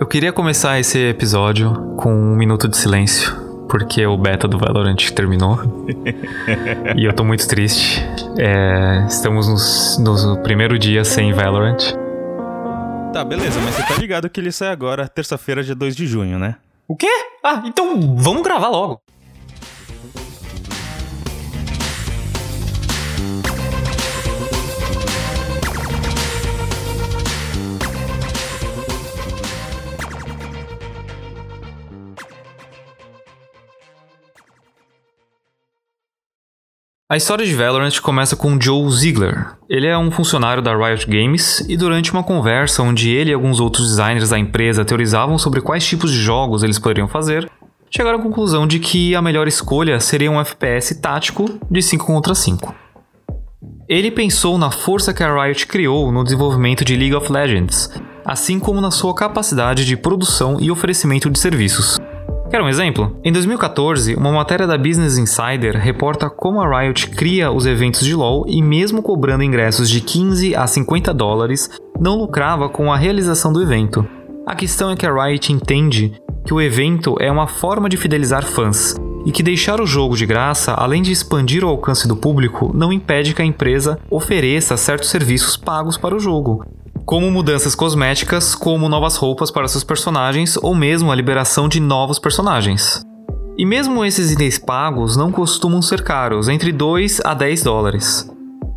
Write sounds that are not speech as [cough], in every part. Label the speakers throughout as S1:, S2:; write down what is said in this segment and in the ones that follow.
S1: Eu queria começar esse episódio com um minuto de silêncio, porque o beta do Valorant terminou. e eu tô muito triste. É, estamos no primeiro dia sem Valorant.
S2: Tá, beleza, mas você tá ligado que ele sai agora, terça-feira, dia 2 de junho, né?
S1: O quê? Ah, então vamos gravar logo. A história de Valorant começa com Joe Ziegler. Ele é um funcionário da Riot Games e durante uma conversa onde ele e alguns outros designers da empresa teorizavam sobre quais tipos de jogos eles poderiam fazer, chegaram à conclusão de que a melhor escolha seria um FPS tático de 5 contra 5. Ele pensou na força que a Riot criou no desenvolvimento de League of Legends, assim como na sua capacidade de produção e oferecimento de serviços. Quer um exemplo? Em 2014, uma matéria da Business Insider reporta como a Riot cria os eventos de LoL e, mesmo cobrando ingressos de 15 a 50 dólares, não lucrava com a realização do evento. A questão é que a Riot entende que o evento é uma forma de fidelizar fãs e que deixar o jogo de graça, além de expandir o alcance do público, não impede que a empresa ofereça certos serviços pagos para o jogo, como mudanças cosméticas, como novas roupas para seus personagens ou mesmo a liberação de novos personagens. E mesmo esses itens pagos não costumam ser caros, entre 2 a 10 dólares.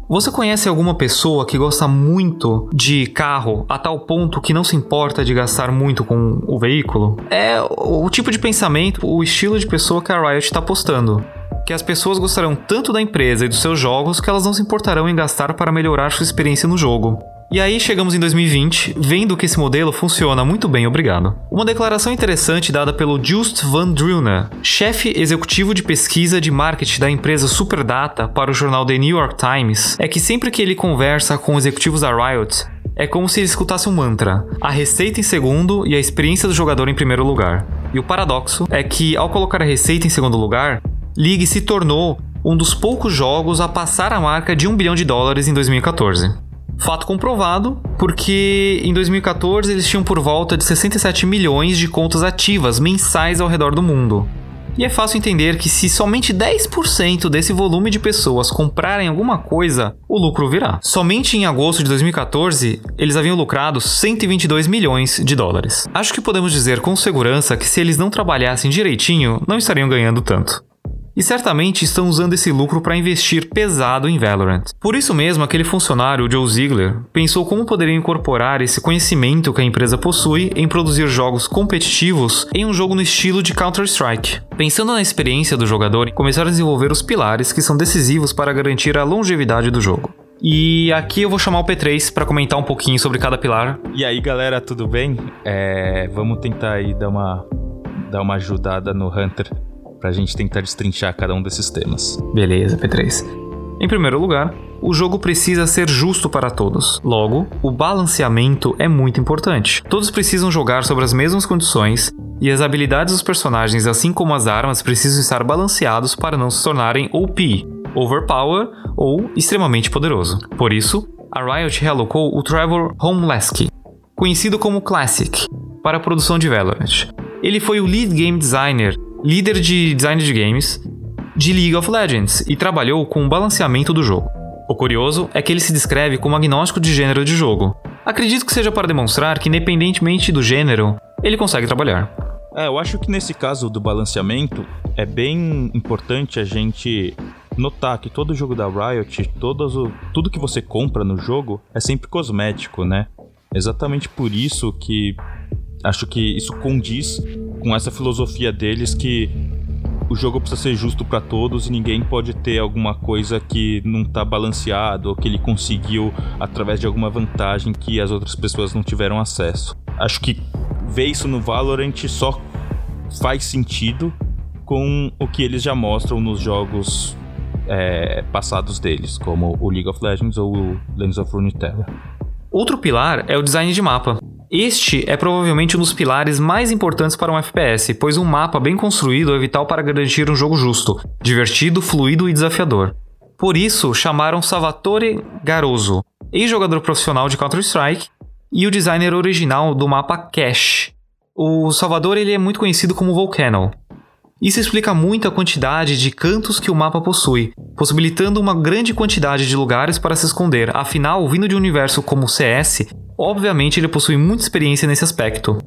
S1: Você conhece alguma pessoa que gosta muito de carro a tal ponto que não se importa de gastar muito com o veículo? É o tipo de pensamento, o estilo de pessoa que a Riot está postando. Que as pessoas gostarão tanto da empresa e dos seus jogos que elas não se importarão em gastar para melhorar sua experiência no jogo. E aí chegamos em 2020, vendo que esse modelo funciona muito bem, obrigado. Uma declaração interessante dada pelo Just Van Druna, chefe executivo de pesquisa de marketing da empresa Superdata para o jornal The New York Times, é que sempre que ele conversa com executivos da Riot, é como se ele escutasse um mantra: a receita em segundo e a experiência do jogador em primeiro lugar. E o paradoxo é que, ao colocar a receita em segundo lugar, League se tornou um dos poucos jogos a passar a marca de um bilhão de dólares em 2014. Fato comprovado, porque em 2014 eles tinham por volta de 67 milhões de contas ativas mensais ao redor do mundo. E é fácil entender que se somente 10% desse volume de pessoas comprarem alguma coisa, o lucro virá. Somente em agosto de 2014, eles haviam lucrado 122 milhões de dólares. Acho que podemos dizer com segurança que se eles não trabalhassem direitinho, não estariam ganhando tanto e certamente estão usando esse lucro para investir pesado em Valorant. Por isso mesmo, aquele funcionário, Joe Ziegler, pensou como poderia incorporar esse conhecimento que a empresa possui em produzir jogos competitivos em um jogo no estilo de Counter-Strike. Pensando na experiência do jogador, começaram a desenvolver os pilares que são decisivos para garantir a longevidade do jogo. E aqui eu vou chamar o P3 para comentar um pouquinho sobre cada pilar.
S2: E aí, galera, tudo bem? É, vamos tentar aí dar uma, dar uma ajudada no Hunter pra gente tentar destrinchar cada um desses temas.
S1: Beleza, P3. Em primeiro lugar, o jogo precisa ser justo para todos. Logo, o balanceamento é muito importante. Todos precisam jogar sobre as mesmas condições e as habilidades dos personagens, assim como as armas, precisam estar balanceados para não se tornarem OP, overpower ou extremamente poderoso. Por isso, a Riot realocou o Trevor Homleski, conhecido como Classic, para a produção de Valorant. Ele foi o lead game designer líder de design de games de League of Legends e trabalhou com o balanceamento do jogo. O curioso é que ele se descreve como agnóstico de gênero de jogo. Acredito que seja para demonstrar que, independentemente do gênero, ele consegue trabalhar.
S2: É, eu acho que nesse caso do balanceamento é bem importante a gente notar que todo jogo da Riot, todo, tudo que você compra no jogo é sempre cosmético, né? Exatamente por isso que acho que isso condiz com essa filosofia deles que o jogo precisa ser justo para todos e ninguém pode ter alguma coisa que não tá balanceado ou que ele conseguiu através de alguma vantagem que as outras pessoas não tiveram acesso. Acho que ver isso no Valorant só faz sentido com o que eles já mostram nos jogos é, passados deles, como o League of Legends ou o Legends of Runeterra.
S1: Outro pilar é o design de mapa. Este é provavelmente um dos pilares mais importantes para um FPS, pois um mapa bem construído é vital para garantir um jogo justo, divertido, fluido e desafiador. Por isso, chamaram Salvatore Garoso, ex-jogador profissional de Counter-Strike, e o designer original do mapa Cache, o Salvador ele é muito conhecido como Volcano. Isso explica muito a quantidade de cantos que o mapa possui, possibilitando uma grande quantidade de lugares para se esconder. Afinal, vindo de um universo como o CS, obviamente ele possui muita experiência nesse aspecto.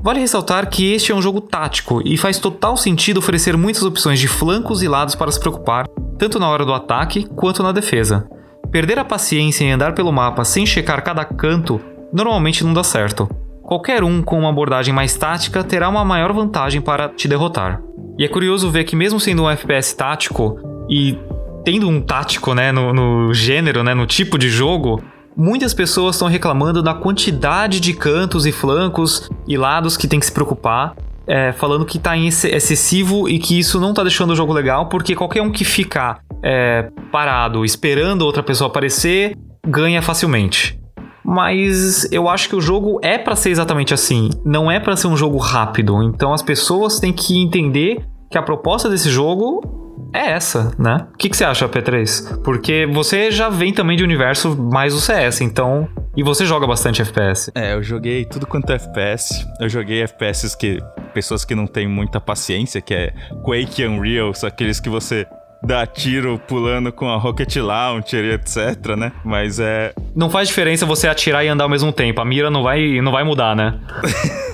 S1: Vale ressaltar que este é um jogo tático e faz total sentido oferecer muitas opções de flancos e lados para se preocupar, tanto na hora do ataque quanto na defesa. Perder a paciência em andar pelo mapa sem checar cada canto normalmente não dá certo. Qualquer um com uma abordagem mais tática terá uma maior vantagem para te derrotar. E é curioso ver que mesmo sendo um FPS tático e tendo um tático né, no, no gênero, né, no tipo de jogo, Muitas pessoas estão reclamando da quantidade de cantos e flancos e lados que tem que se preocupar, é, falando que está excessivo e que isso não está deixando o jogo legal, porque qualquer um que ficar é, parado esperando outra pessoa aparecer ganha facilmente. Mas eu acho que o jogo é para ser exatamente assim, não é para ser um jogo rápido. Então as pessoas têm que entender que a proposta desse jogo é essa, né? O que, que você acha, P3? Porque você já vem também de universo mais o CS, então. E você joga bastante FPS.
S2: É, eu joguei tudo quanto é FPS. Eu joguei FPS que. Pessoas que não têm muita paciência, que é Quake Unreal, são aqueles que você dá tiro pulando com a Rocket Launcher e etc, né? Mas é.
S1: Não faz diferença você atirar e andar ao mesmo tempo. A mira não vai, não vai mudar, né?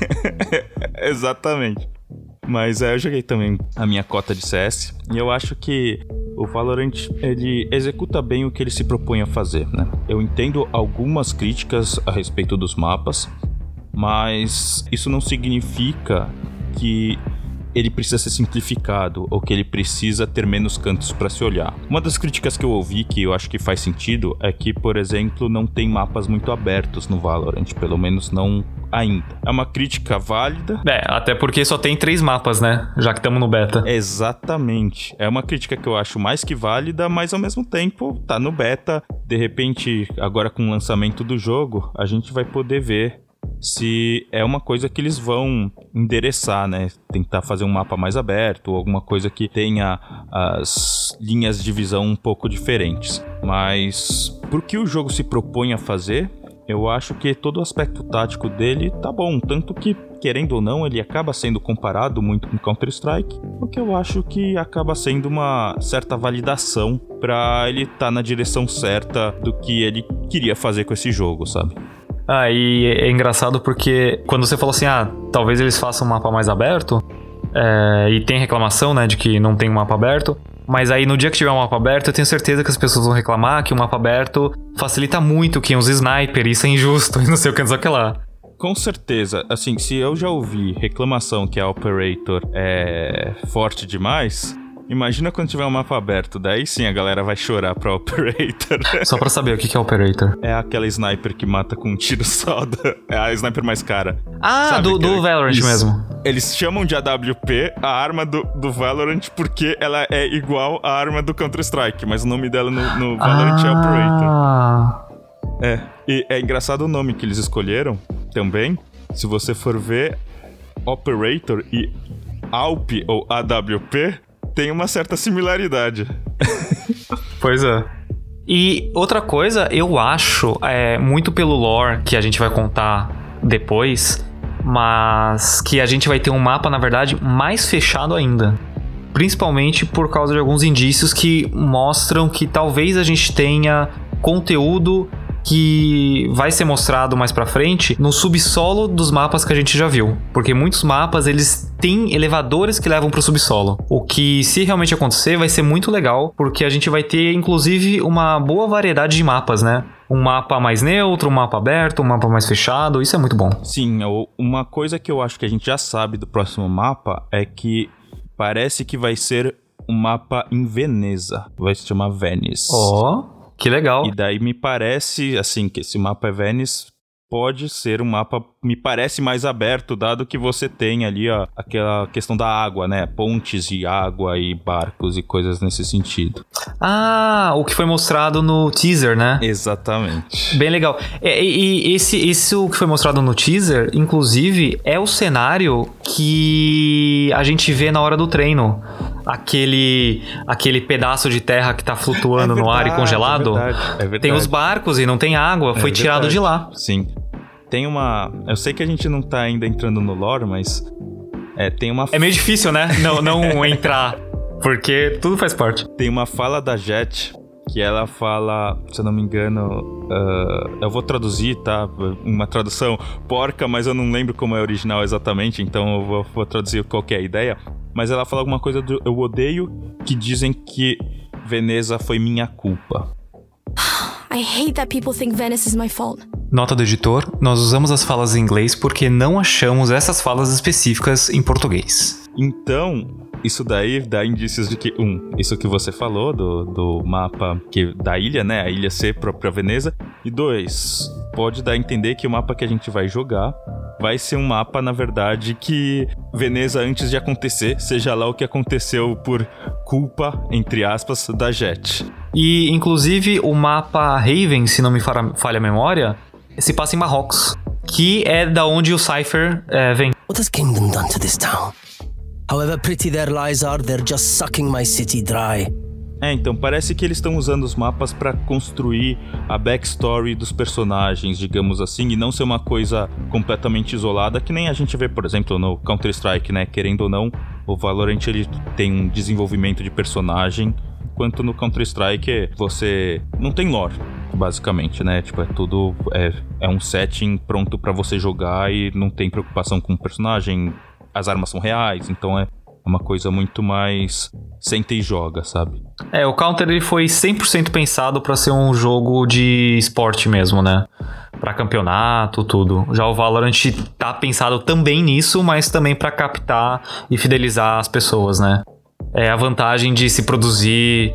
S1: [laughs]
S2: Exatamente. Mas é, eu joguei também a minha cota de CS e eu acho que o Valorant ele executa bem o que ele se propõe a fazer, né? Eu entendo algumas críticas a respeito dos mapas, mas isso não significa que ele precisa ser simplificado ou que ele precisa ter menos cantos para se olhar. Uma das críticas que eu ouvi que eu acho que faz sentido é que, por exemplo, não tem mapas muito abertos no Valorant, pelo menos não ainda. É uma crítica válida.
S1: É, até porque só tem três mapas, né? Já que estamos no beta.
S2: Exatamente. É uma crítica que eu acho mais que válida, mas ao mesmo tempo tá no beta. De repente, agora com o lançamento do jogo, a gente vai poder ver se é uma coisa que eles vão endereçar, né? Tentar fazer um mapa mais aberto, alguma coisa que tenha as linhas de visão um pouco diferentes. Mas pro que o jogo se propõe a fazer, eu acho que todo o aspecto tático dele tá bom, tanto que, querendo ou não, ele acaba sendo comparado muito com Counter-Strike, o que eu acho que acaba sendo uma certa validação para ele estar tá na direção certa do que ele queria fazer com esse jogo, sabe?
S1: Ah, e é engraçado porque quando você falou assim, ah, talvez eles façam um mapa mais aberto, é, e tem reclamação, né, de que não tem um mapa aberto, mas aí no dia que tiver um mapa aberto, eu tenho certeza que as pessoas vão reclamar que o mapa aberto facilita muito quem usa sniper, isso é injusto [laughs] e não sei o que, não sei o que lá.
S2: Com certeza, assim, se eu já ouvi reclamação que a Operator é forte demais, Imagina quando tiver um mapa aberto, daí sim a galera vai chorar pra Operator. [laughs]
S1: Só pra saber, o que é Operator?
S2: É aquela sniper que mata com um tiro só. É a sniper mais cara.
S1: Ah, Sabe, do, do Valorant Isso. mesmo.
S2: Eles chamam de AWP a arma do, do Valorant porque ela é igual à arma do Counter-Strike, mas o nome dela no, no Valorant é ah. é Operator. É, e é engraçado o nome que eles escolheram também. Se você for ver, Operator e AWP ou AWP tem uma certa similaridade. [laughs]
S1: pois é. E outra coisa, eu acho, é, muito pelo lore que a gente vai contar depois, mas que a gente vai ter um mapa, na verdade, mais fechado ainda. Principalmente por causa de alguns indícios que mostram que talvez a gente tenha conteúdo que vai ser mostrado mais para frente no subsolo dos mapas que a gente já viu, porque muitos mapas eles têm elevadores que levam para o subsolo. O que se realmente acontecer vai ser muito legal, porque a gente vai ter inclusive uma boa variedade de mapas, né? um mapa mais neutro, um mapa aberto, um mapa mais fechado. Isso é muito bom.
S2: Sim, uma coisa que eu acho que a gente já sabe do próximo mapa é que parece que vai ser um mapa em Veneza. Vai se chamar Venice.
S1: Ó. Oh. Que legal.
S2: E daí me parece, assim, que esse mapa é Venice pode ser um mapa, me parece mais aberto, dado que você tem ali ó, aquela questão da água, né? Pontes de água e barcos e coisas nesse sentido.
S1: Ah, o que foi mostrado no teaser, né?
S2: Exatamente.
S1: Bem legal. E, e esse, esse o que foi mostrado no teaser, inclusive, é o cenário que a gente vê na hora do treino aquele aquele pedaço de terra que tá flutuando é verdade, no ar e congelado. É verdade, é verdade. Tem os barcos e não tem água, foi é tirado de lá.
S2: Sim. tem uma. Eu sei que a gente não tá ainda entrando no lore, mas. É, tem uma.
S1: É meio difícil, né? Não, não [laughs] entrar. Porque tudo faz parte.
S2: Tem uma fala da Jet que ela fala, se eu não me engano, uh, eu vou traduzir, tá? Uma tradução porca, mas eu não lembro como é original exatamente, então eu vou, vou traduzir qual é a ideia. Mas ela fala alguma coisa do eu odeio que dizem que Veneza foi minha culpa. [sighs]
S3: I hate that people think Venice is my fault.
S1: Nota do editor: nós usamos as falas em inglês porque não achamos essas falas específicas em português.
S2: Então, isso daí dá indícios de que, um, isso que você falou do, do mapa que, da ilha, né? A ilha ser própria Veneza. E dois, pode dar a entender que o mapa que a gente vai jogar vai ser um mapa, na verdade, que Veneza, antes de acontecer, seja lá o que aconteceu por culpa, entre aspas, da Jet.
S1: E, inclusive, o mapa Raven, se não me falha a memória, se passa em Marrocos, que é da onde o Cypher é, vem. What has Kingdom done to this town?
S2: However pretty their lies are, they're just sucking my city dry. É, então parece que eles estão usando os mapas para construir a backstory dos personagens, digamos assim, e não ser uma coisa completamente isolada, que nem a gente vê, por exemplo, no Counter-Strike, né? Querendo ou não, o Valorant ele tem um desenvolvimento de personagem, enquanto no Counter-Strike você não tem lore, basicamente, né? Tipo, é tudo é, é um setting pronto para você jogar e não tem preocupação com o personagem, as armas são reais, então é uma coisa muito mais senta e joga, sabe?
S1: É, o Counter ele foi 100% pensado para ser um jogo de esporte mesmo, né? Para campeonato, tudo. Já o Valorant tá pensado também nisso, mas também para captar e fidelizar as pessoas, né? É a vantagem de se produzir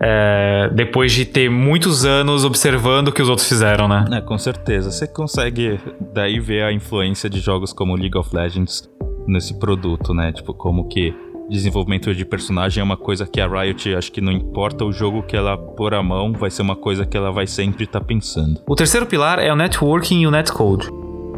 S1: é, depois de ter muitos anos observando o que os outros fizeram, né?
S2: É, com certeza. Você consegue daí ver a influência de jogos como League of Legends nesse produto, né? Tipo, como que desenvolvimento de personagem é uma coisa que a Riot, acho que não importa o jogo que ela pôr a mão, vai ser uma coisa que ela vai sempre estar tá pensando.
S1: O terceiro pilar é o networking e o netcode.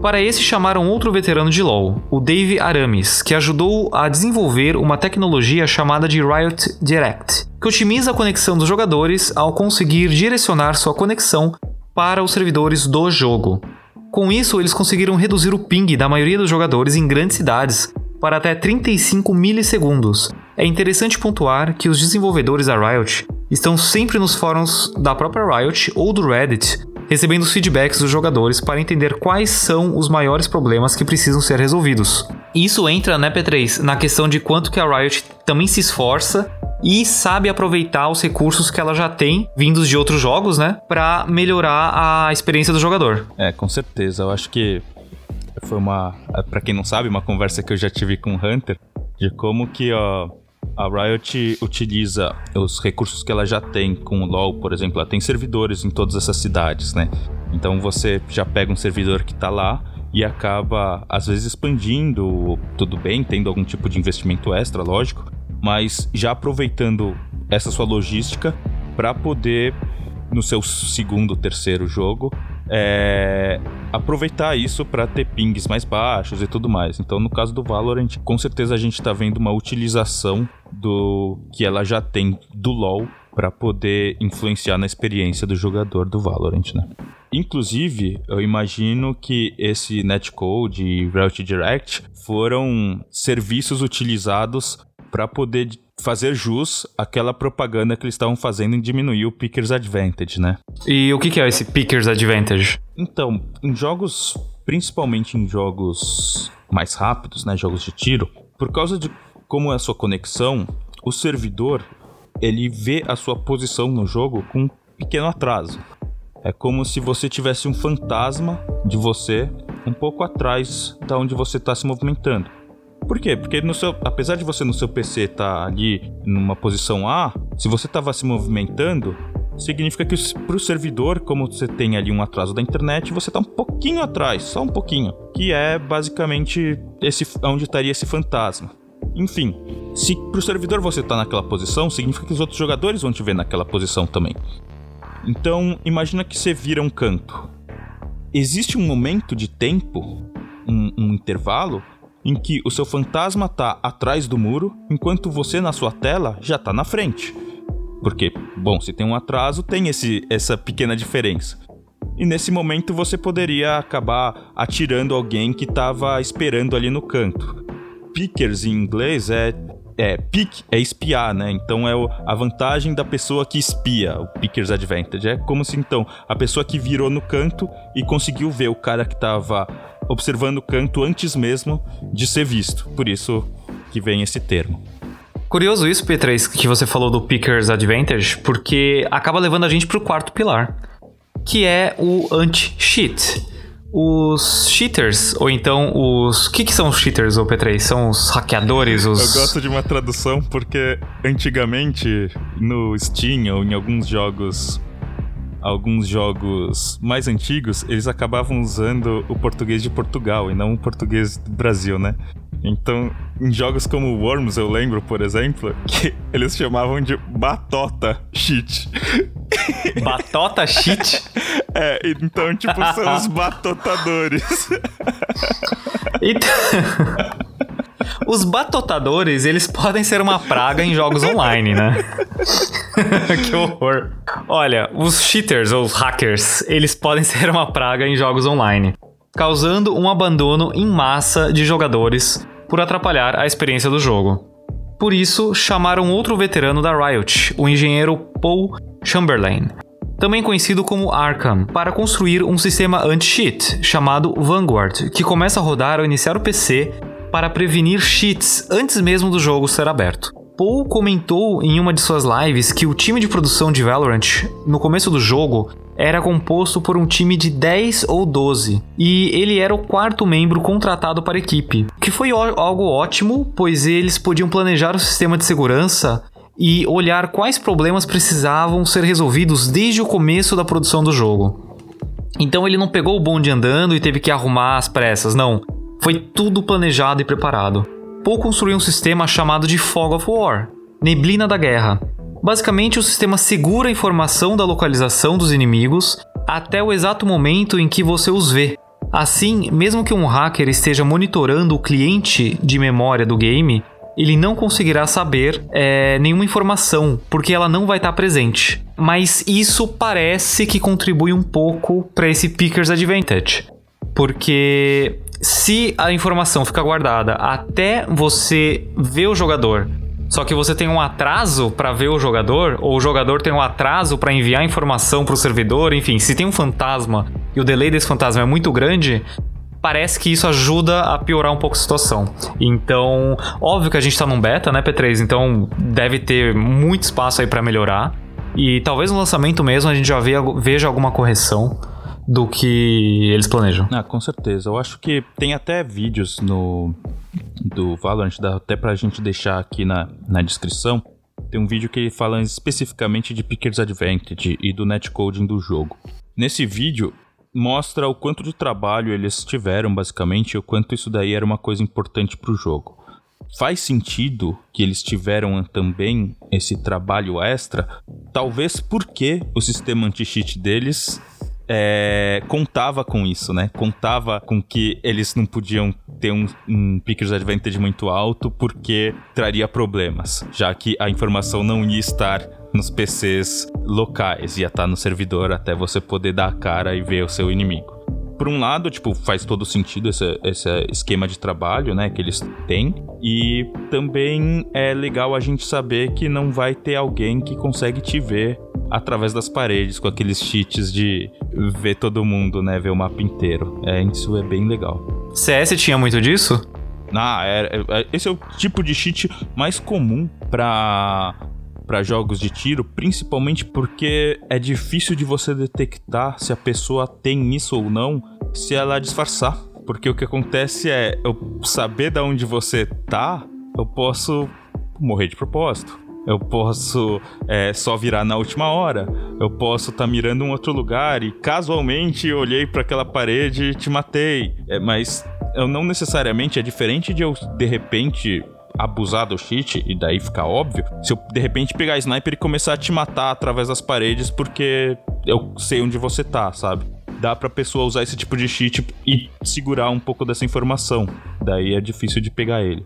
S1: Para esse chamaram outro veterano de LoL, o Dave Aramis, que ajudou a desenvolver uma tecnologia chamada de Riot Direct, que otimiza a conexão dos jogadores ao conseguir direcionar sua conexão para os servidores do jogo. Com isso, eles conseguiram reduzir o ping da maioria dos jogadores em grandes cidades para até 35 milissegundos. É interessante pontuar que os desenvolvedores da Riot estão sempre nos fóruns da própria Riot ou do Reddit, recebendo os feedbacks dos jogadores para entender quais são os maiores problemas que precisam ser resolvidos. Isso entra, né, P3, na questão de quanto que a Riot também se esforça e sabe aproveitar os recursos que ela já tem, vindos de outros jogos, né? Pra melhorar a experiência do jogador.
S2: É, com certeza. Eu acho que foi uma, para quem não sabe, uma conversa que eu já tive com o Hunter de como que ó, a Riot utiliza os recursos que ela já tem com o LoL, por exemplo, ela tem servidores em todas essas cidades, né? Então você já pega um servidor que tá lá e acaba às vezes expandindo, tudo bem, tendo algum tipo de investimento extra, lógico, mas já aproveitando essa sua logística para poder no seu segundo, terceiro jogo é, aproveitar isso para ter pings mais baixos e tudo mais. Então, no caso do Valorant, com certeza a gente está vendo uma utilização do que ela já tem do LoL para poder influenciar na experiência do jogador do Valorant, né? Inclusive, eu imagino que esse netcode e Route Direct foram serviços utilizados para poder fazer jus àquela propaganda que eles estavam fazendo em diminuir o Pickers Advantage, né?
S1: E o que é esse Pickers Advantage?
S2: Então, em jogos, principalmente em jogos mais rápidos, né, jogos de tiro, por causa de como é a sua conexão, o servidor ele vê a sua posição no jogo com um pequeno atraso. É como se você tivesse um fantasma de você um pouco atrás da onde você está se movimentando. Por quê? Porque no seu, apesar de você no seu PC estar tá ali numa posição A, se você estava se movimentando, significa que para o servidor, como você tem ali um atraso da internet, você está um pouquinho atrás, só um pouquinho, que é basicamente esse onde estaria esse fantasma. Enfim, se para o servidor você está naquela posição, significa que os outros jogadores vão te ver naquela posição também. Então, imagina que você vira um canto. Existe um momento de tempo, um, um intervalo, em que o seu fantasma tá atrás do muro, enquanto você na sua tela já tá na frente. Porque, bom, se tem um atraso, tem esse, essa pequena diferença. e nesse momento você poderia acabar atirando alguém que estava esperando ali no canto. Pickers em inglês é é, pick é espiar, né? Então é a vantagem da pessoa que espia, o picker's advantage. É como se então a pessoa que virou no canto e conseguiu ver o cara que estava observando o canto antes mesmo de ser visto. Por isso que vem esse termo.
S1: Curioso isso, P3, que você falou do picker's advantage, porque acaba levando a gente pro quarto pilar, que é o anti-cheat os cheaters, ou então os. O que, que são os cheaters, ou P3? São os hackeadores? Os...
S2: Eu gosto de uma tradução porque antigamente no Steam ou em alguns jogos. Alguns jogos mais antigos, eles acabavam usando o português de Portugal e não o português do Brasil, né? Então, em jogos como Worms, eu lembro, por exemplo, [laughs] que eles chamavam de batota shit. [laughs]
S1: Batota shit?
S2: É, então, tipo, são os batotadores. [laughs]
S1: Então... Os batotadores, eles podem ser uma praga em jogos online, né? que horror. Olha, os cheaters ou os hackers, eles [laughs] podem ser uma praga em jogos online, causando um abandono em massa de jogadores por atrapalhar a experiência do jogo. Por isso, chamaram outro veterano da Riot, o engenheiro Paul Chamberlain, também conhecido como Arkham, para construir um sistema anti-cheat chamado Vanguard, que começa a rodar ao iniciar o PC para prevenir cheats antes mesmo do jogo ser aberto. Paul comentou em uma de suas lives que o time de produção de Valorant, no começo do jogo, era composto por um time de 10 ou 12, e ele era o quarto membro contratado para a equipe, que foi algo ótimo, pois eles podiam planejar o sistema de segurança e olhar quais problemas precisavam ser resolvidos desde o começo da produção do jogo. Então ele não pegou o bonde andando e teve que arrumar as pressas, não. Foi tudo planejado e preparado. Paul construiu um sistema chamado de Fog of War, Neblina da Guerra. Basicamente, o sistema segura a informação da localização dos inimigos até o exato momento em que você os vê. Assim, mesmo que um hacker esteja monitorando o cliente de memória do game, ele não conseguirá saber é, nenhuma informação, porque ela não vai estar presente. Mas isso parece que contribui um pouco para esse Picker's Advantage. Porque se a informação fica guardada até você ver o jogador, só que você tem um atraso para ver o jogador, ou o jogador tem um atraso para enviar informação para o servidor, enfim, se tem um fantasma e o delay desse fantasma é muito grande, parece que isso ajuda a piorar um pouco a situação. Então, óbvio que a gente está num beta, né, P3? Então deve ter muito espaço aí para melhorar. E talvez no lançamento mesmo a gente já veja alguma correção do que eles planejam.
S2: Ah, com certeza. Eu acho que tem até vídeos no do Valorant, dá até pra gente deixar aqui na, na descrição. Tem um vídeo que fala especificamente de Picker's Advantage e do netcoding do jogo. Nesse vídeo, mostra o quanto de trabalho eles tiveram, basicamente, e o quanto isso daí era uma coisa importante para o jogo. Faz sentido que eles tiveram também esse trabalho extra, talvez porque o sistema anti-cheat deles é, contava com isso, né? Contava com que eles não podiam ter um, um Pickers Advantage muito alto porque traria problemas, já que a informação não ia estar nos PCs locais, ia estar no servidor até você poder dar a cara e ver o seu inimigo. Por um lado, tipo, faz todo sentido esse, esse esquema de trabalho, né, que eles têm. E também é legal a gente saber que não vai ter alguém que consegue te ver através das paredes, com aqueles cheats de ver todo mundo, né, ver o mapa inteiro. É, isso é bem legal.
S1: CS tinha muito disso?
S2: Ah, é, é, esse é o tipo de cheat mais comum para para jogos de tiro, principalmente porque é difícil de você detectar se a pessoa tem isso ou não, se ela disfarçar. Porque o que acontece é, eu saber de onde você tá, eu posso morrer de propósito. Eu posso é, só virar na última hora. Eu posso estar tá mirando um outro lugar e casualmente olhei para aquela parede e te matei. É, mas eu não necessariamente é diferente de eu de repente abusar do cheat, e daí fica óbvio, se eu de repente pegar sniper e começar a te matar através das paredes porque eu sei onde você tá, sabe? Dá pra pessoa usar esse tipo de cheat e segurar um pouco dessa informação. Daí é difícil de pegar ele.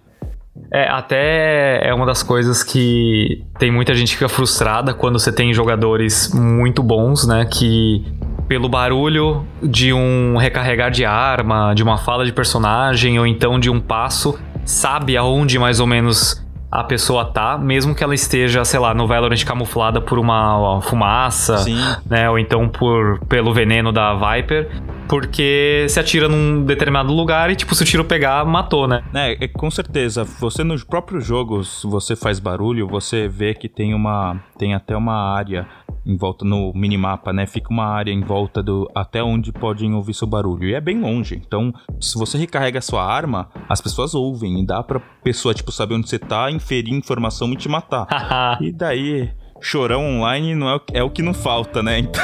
S1: É, até é uma das coisas que tem muita gente que fica frustrada quando você tem jogadores muito bons, né? Que pelo barulho de um recarregar de arma, de uma fala de personagem ou então de um passo, sabe aonde mais ou menos a pessoa tá, mesmo que ela esteja, sei lá, no Valorant camuflada por uma fumaça,
S2: Sim.
S1: né, ou então por pelo veneno da Viper, porque se atira num determinado lugar e tipo se o tiro pegar, matou, né?
S2: É, é, com certeza. Você nos próprios jogos, você faz barulho, você vê que tem uma. Tem até uma área em volta no minimapa, né? Fica uma área em volta do. até onde podem ouvir seu barulho. E é bem longe. Então, se você recarrega a sua arma, as pessoas ouvem. E dá pra pessoa, tipo, saber onde você tá, inferir informação e te matar. [laughs] e daí. Chorão online não é, o- é o que não falta, né? Então.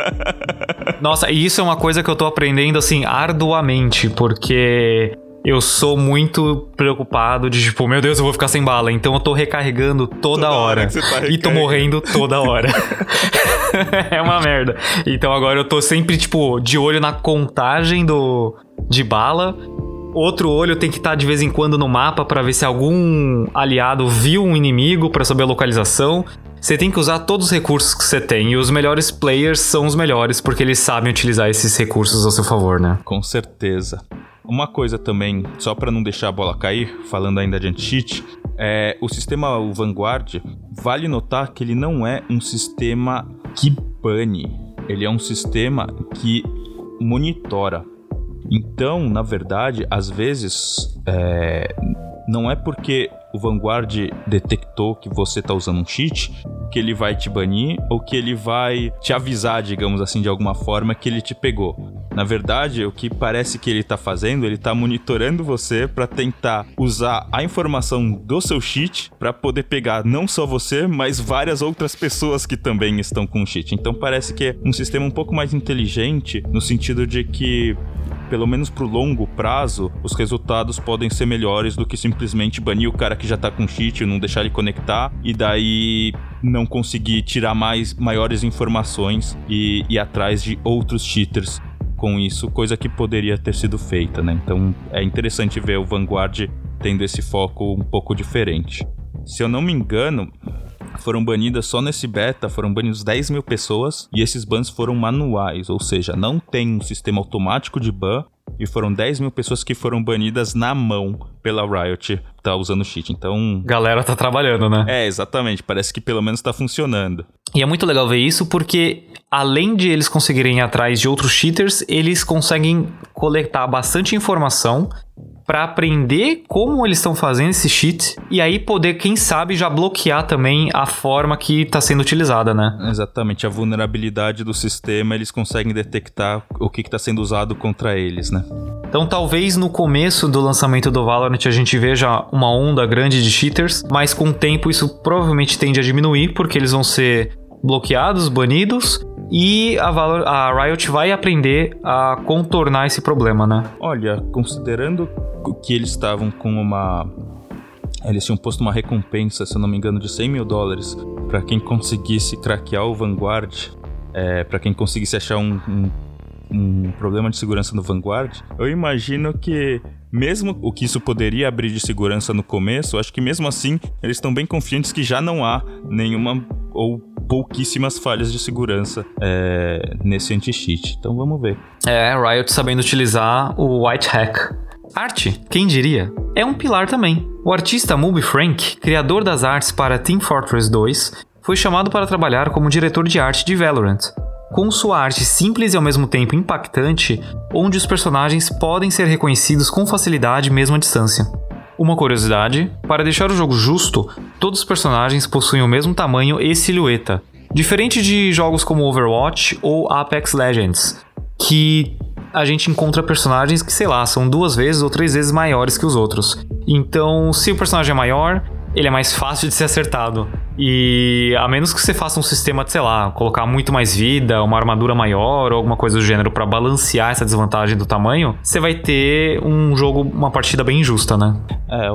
S2: [laughs]
S1: Nossa, e isso é uma coisa que eu tô aprendendo assim arduamente, porque eu sou muito preocupado de tipo, meu Deus, eu vou ficar sem bala, então eu tô recarregando toda,
S2: Toda hora
S1: hora.
S2: tá
S1: e tô morrendo toda hora. [laughs] é uma merda. Então agora eu tô sempre tipo de olho na contagem do de bala. Outro olho tem que estar de vez em quando no mapa pra ver se algum aliado viu um inimigo pra saber a localização. Você tem que usar todos os recursos que você tem e os melhores players são os melhores porque eles sabem utilizar esses recursos ao seu favor, né?
S2: Com certeza. Uma coisa também, só pra não deixar a bola cair, falando ainda de anti-cheat, é o sistema o Vanguard, vale notar que ele não é um sistema que bane, ele é um sistema que monitora. Então, na verdade, às vezes, é, não é porque o Vanguard detectou que você tá usando um cheat que ele vai te banir ou que ele vai te avisar, digamos assim, de alguma forma que ele te pegou. Na verdade, o que parece que ele tá fazendo, ele tá monitorando você para tentar usar a informação do seu cheat para poder pegar não só você, mas várias outras pessoas que também estão com cheat. Então parece que é um sistema um pouco mais inteligente no sentido de que pelo menos pro longo prazo, os resultados podem ser melhores do que simplesmente banir o cara que já tá com cheat, não deixar ele conectar e daí não conseguir tirar mais maiores informações e ir atrás de outros cheaters com isso, coisa que poderia ter sido feita, né? Então é interessante ver o Vanguard tendo esse foco um pouco diferente. Se eu não me engano, foram banidas só nesse beta, foram banidos 10 mil pessoas e esses bans foram manuais, ou seja, não tem um sistema automático de ban e foram 10 mil pessoas que foram banidas na mão pela Riot, tá usando cheat. Então,
S1: Galera tá trabalhando, né?
S2: é, exatamente, parece que pelo menos tá funcionando.
S1: E é muito legal ver isso porque, além de eles conseguirem ir atrás de outros cheaters, eles conseguem coletar bastante informação pra aprender como eles estão fazendo esse cheat e aí poder, quem sabe, já bloquear também a forma que tá sendo utilizada, né?
S2: Exatamente, a vulnerabilidade do sistema, eles conseguem detectar o que está sendo usado contra eles, né?
S1: Então, talvez no começo do lançamento do Valorant a gente veja uma onda grande de cheaters, mas com o tempo isso provavelmente tende a diminuir porque eles vão ser bloqueados, banidos e a, Valor a Riot vai aprender a contornar esse problema, né?
S2: Olha, considerando que eles estavam com uma. Eles tinham posto uma recompensa, se eu não me engano, de 100 mil dólares para quem conseguisse craquear o Vanguard, é, para quem conseguisse achar um, um, um problema de segurança no Vanguard. Eu imagino que, mesmo o que isso poderia abrir de segurança no começo, acho que mesmo assim eles estão bem confiantes que já não há nenhuma ou pouquíssimas falhas de segurança é, nesse anti-cheat. Então vamos ver.
S1: É, Riot sabendo utilizar o White Hack. Arte, quem diria? É um pilar também. O artista Mubi Frank, criador das artes para Team Fortress 2, foi chamado para trabalhar como diretor de arte de Valorant. Com sua arte simples e ao mesmo tempo impactante, onde os personagens podem ser reconhecidos com facilidade mesmo à distância. Uma curiosidade: para deixar o jogo justo, todos os personagens possuem o mesmo tamanho e silhueta, diferente de jogos como Overwatch ou Apex Legends, que a gente encontra personagens que, sei lá, são duas vezes ou três vezes maiores que os outros. Então, se o personagem é maior, ele é mais fácil de ser acertado. E a menos que você faça um sistema de, sei lá, colocar muito mais vida, uma armadura maior ou alguma coisa do gênero para balancear essa desvantagem do tamanho, você vai ter um jogo, uma partida bem injusta, né?
S2: É,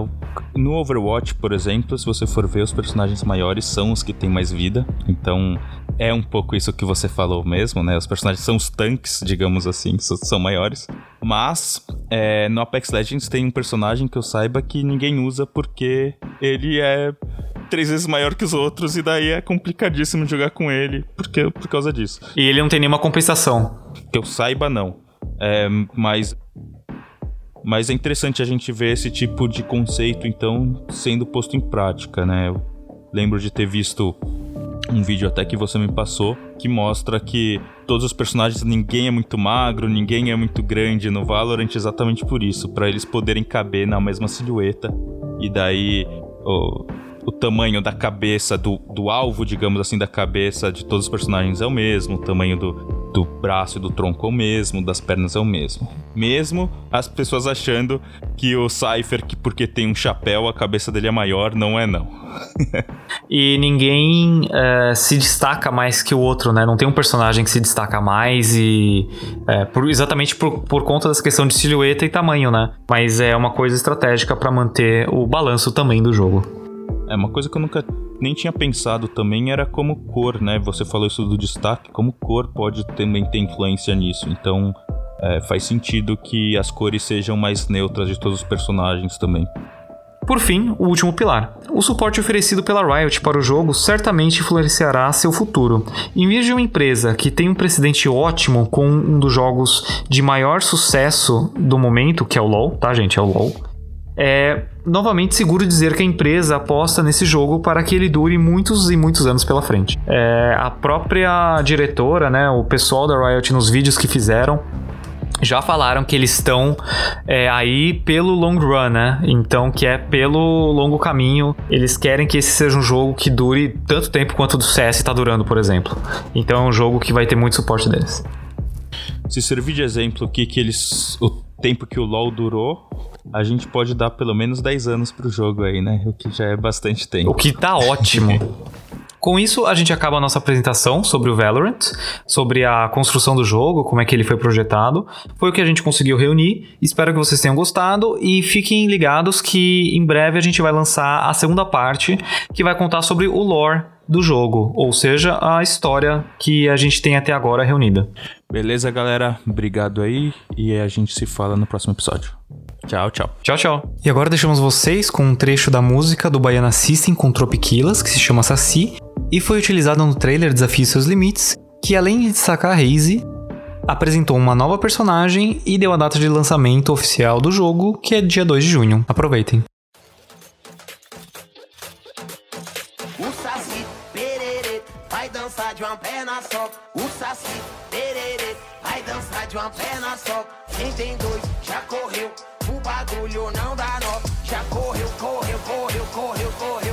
S2: no Overwatch, por exemplo, se você for ver, os personagens maiores são os que têm mais vida. Então, é um pouco isso que você falou mesmo, né? Os personagens são os tanques, digamos assim, são maiores. Mas, é, no Apex Legends tem um personagem que eu saiba que ninguém usa porque ele é três vezes maior que os outros, e daí é complicadíssimo jogar com ele porque, por causa disso.
S1: E ele não tem nenhuma compensação.
S2: Que eu saiba, não. É, mas. Mas é interessante a gente ver esse tipo de conceito, então, sendo posto em prática, né? Eu lembro de ter visto um vídeo até que você me passou que mostra que todos os personagens, ninguém é muito magro, ninguém é muito grande no Valorant exatamente por isso, para eles poderem caber na mesma silhueta. E daí o, o tamanho da cabeça, do, do alvo, digamos assim, da cabeça de todos os personagens é o mesmo, o tamanho do, do braço e do tronco é o mesmo, das pernas é o mesmo. Mesmo as pessoas achando que o Cypher, que porque tem um chapéu, a cabeça dele é maior, não é não. [laughs]
S1: e ninguém é, se destaca mais que o outro, né? Não tem um personagem que se destaca mais e é, por, exatamente por, por conta dessa questão de silhueta e tamanho, né? Mas é uma coisa estratégica para manter o balanço também do jogo.
S2: É uma coisa que eu nunca nem tinha pensado também era como cor, né? Você falou isso do destaque, como cor pode também ter influência nisso. Então é, faz sentido que as cores sejam mais neutras de todos os personagens também.
S1: Por fim, o último pilar. O suporte oferecido pela Riot para o jogo certamente influenciará seu futuro. Em vez de uma empresa que tem um precedente ótimo com um dos jogos de maior sucesso do momento, que é o LoL, tá, gente? É o LoL é novamente seguro dizer que a empresa aposta nesse jogo para que ele dure muitos e muitos anos pela frente. É, a própria diretora, né, o pessoal da Riot nos vídeos que fizeram já falaram que eles estão é, aí pelo long run, né? Então, que é pelo longo caminho. Eles querem que esse seja um jogo que dure tanto tempo quanto o do CS está durando, por exemplo. Então, é um jogo que vai ter muito suporte deles.
S2: Se servir de exemplo aqui que eles o tempo que o LoL durou, a gente pode dar pelo menos 10 anos pro jogo aí, né? O que já é bastante tempo.
S1: O que tá ótimo. [laughs] Com isso, a gente acaba a nossa apresentação sobre o Valorant, sobre a construção do jogo, como é que ele foi projetado. Foi o que a gente conseguiu reunir. Espero que vocês tenham gostado e fiquem ligados que em breve a gente vai lançar a segunda parte, que vai contar sobre o lore do jogo, ou seja, a história que a gente tem até agora reunida.
S2: Beleza, galera? Obrigado aí e a gente se fala no próximo episódio. Tchau, tchau.
S1: Tchau, tchau. E agora deixamos vocês com um trecho da música do Baiana System com Tropiquilas, que se chama Saci, e foi utilizado no trailer Desafio Seus Limites, que além de destacar a Haze, apresentou uma nova personagem e deu a data de lançamento oficial do jogo, que é dia 2 de junho. Aproveitem. De uma perna só. O saci, perere, vai dançar de uma perna só. Quem tem dois já correu bagulho não dá nó. Já correu, correu, correu, correu, correu